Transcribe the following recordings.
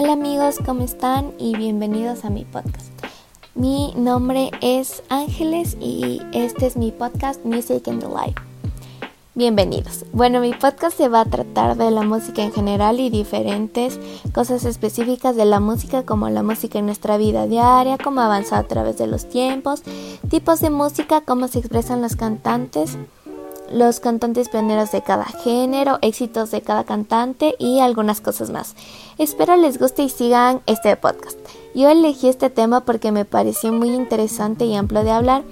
Hola amigos, ¿cómo están? Y bienvenidos a mi podcast. Mi nombre es Ángeles y este es mi podcast Music in the Life. Bienvenidos. Bueno, mi podcast se va a tratar de la música en general y diferentes cosas específicas de la música como la música en nuestra vida diaria, cómo avanza a través de los tiempos, tipos de música, cómo se expresan los cantantes, los cantantes pioneros de cada género, éxitos de cada cantante y algunas cosas más. Espero les guste y sigan este podcast. Yo elegí este tema porque me pareció muy interesante y amplio de hablar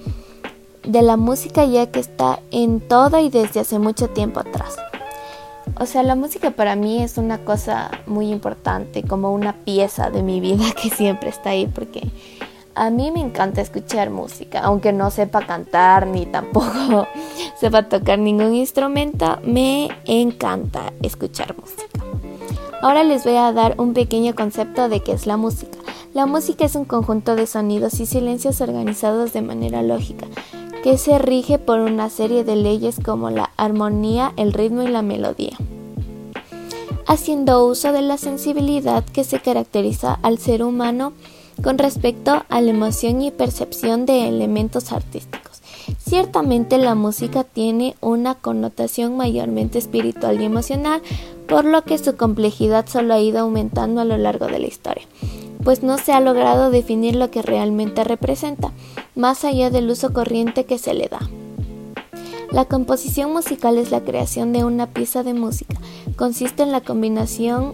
de la música ya que está en todo y desde hace mucho tiempo atrás. O sea, la música para mí es una cosa muy importante, como una pieza de mi vida que siempre está ahí porque a mí me encanta escuchar música, aunque no sepa cantar ni tampoco sepa tocar ningún instrumento, me encanta escuchar música. Ahora les voy a dar un pequeño concepto de qué es la música. La música es un conjunto de sonidos y silencios organizados de manera lógica, que se rige por una serie de leyes como la armonía, el ritmo y la melodía haciendo uso de la sensibilidad que se caracteriza al ser humano con respecto a la emoción y percepción de elementos artísticos. Ciertamente la música tiene una connotación mayormente espiritual y emocional, por lo que su complejidad solo ha ido aumentando a lo largo de la historia, pues no se ha logrado definir lo que realmente representa, más allá del uso corriente que se le da. La composición musical es la creación de una pieza de música. Consiste en la combinación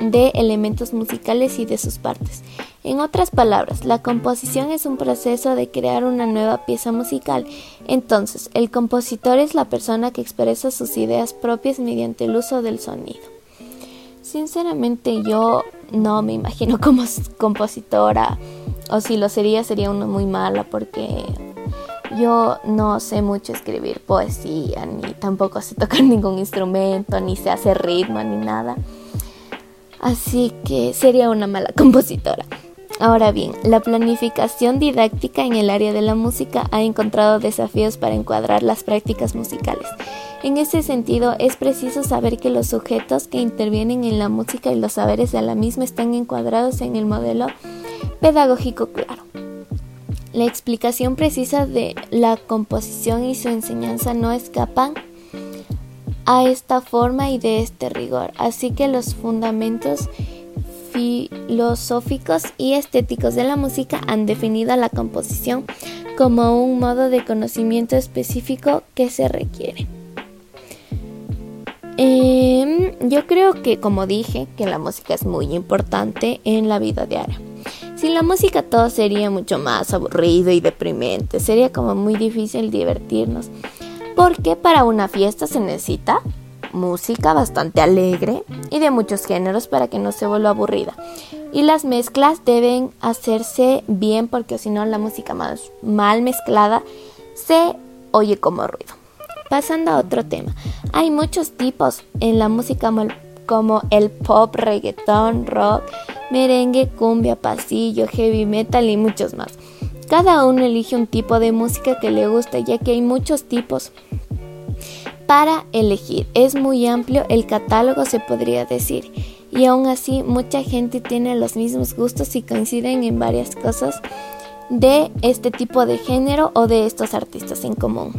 de elementos musicales y de sus partes. En otras palabras, la composición es un proceso de crear una nueva pieza musical. Entonces, el compositor es la persona que expresa sus ideas propias mediante el uso del sonido. Sinceramente yo no me imagino como compositora o si lo sería sería una muy mala porque yo no sé mucho escribir poesía ni tampoco sé tocar ningún instrumento ni sé hacer ritmo ni nada así que sería una mala compositora. Ahora bien, la planificación didáctica en el área de la música ha encontrado desafíos para encuadrar las prácticas musicales. En ese sentido, es preciso saber que los sujetos que intervienen en la música y los saberes de la misma están encuadrados en el modelo pedagógico claro. La explicación precisa de la composición y su enseñanza no escapan a esta forma y de este rigor. Así que los fundamentos filosóficos y estéticos de la música han definido la composición como un modo de conocimiento específico que se requiere. Em, yo creo que, como dije, que la música es muy importante en la vida diaria. Sin la música todo sería mucho más aburrido y deprimente, sería como muy difícil divertirnos porque para una fiesta se necesita música bastante alegre y de muchos géneros para que no se vuelva aburrida. Y las mezclas deben hacerse bien porque si no la música más mal mezclada se oye como ruido. Pasando a otro tema, hay muchos tipos en la música como el pop, reggaeton, rock, merengue, cumbia, pasillo, heavy metal y muchos más. Cada uno elige un tipo de música que le gusta, ya que hay muchos tipos para elegir. Es muy amplio el catálogo, se podría decir. Y aún así, mucha gente tiene los mismos gustos y coinciden en varias cosas de este tipo de género o de estos artistas en común.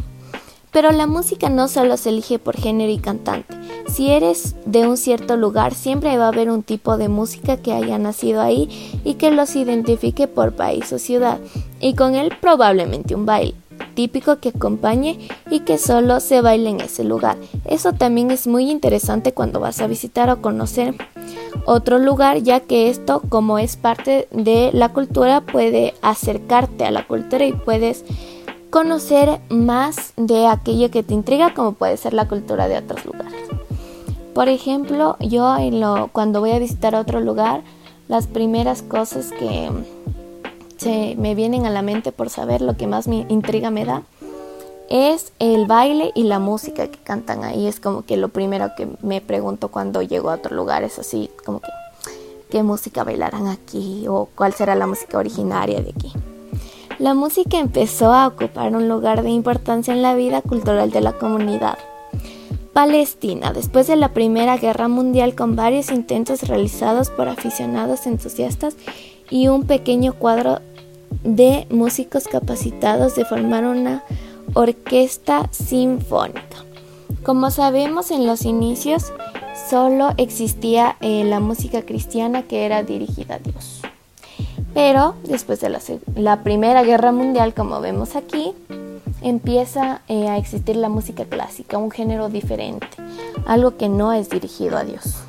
Pero la música no solo se elige por género y cantante. Si eres de un cierto lugar, siempre va a haber un tipo de música que haya nacido ahí y que los identifique por país o ciudad, y con él probablemente un baile típico que acompañe y que solo se baile en ese lugar. Eso también es muy interesante cuando vas a visitar o conocer otro lugar, ya que esto, como es parte de la cultura, puede acercarte a la cultura y puedes conocer más de aquello que te intriga, como puede ser la cultura de otros lugares. Por ejemplo, yo en lo, cuando voy a visitar otro lugar, las primeras cosas que se me vienen a la mente por saber lo que más me intriga me da es el baile y la música que cantan ahí. Es como que lo primero que me pregunto cuando llego a otro lugar es así, como que qué música bailarán aquí o cuál será la música originaria de aquí. La música empezó a ocupar un lugar de importancia en la vida cultural de la comunidad. Palestina, después de la Primera Guerra Mundial con varios intentos realizados por aficionados entusiastas y un pequeño cuadro de músicos capacitados de formar una orquesta sinfónica. Como sabemos en los inicios solo existía eh, la música cristiana que era dirigida a Dios. Pero después de la Primera Guerra Mundial, como vemos aquí, empieza eh, a existir la música clásica, un género diferente, algo que no es dirigido a Dios.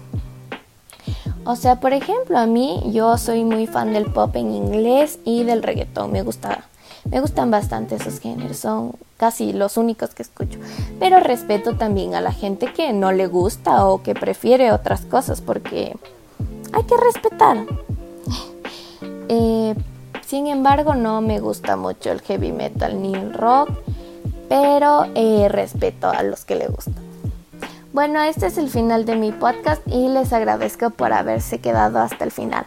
O sea, por ejemplo, a mí yo soy muy fan del pop en inglés y del reggaetón, me gusta me gustan bastante esos géneros, son casi los únicos que escucho. Pero respeto también a la gente que no le gusta o que prefiere otras cosas porque hay que respetar. Eh, sin embargo, no me gusta mucho el heavy metal ni el rock, pero eh, respeto a los que le gustan. Bueno, este es el final de mi podcast y les agradezco por haberse quedado hasta el final.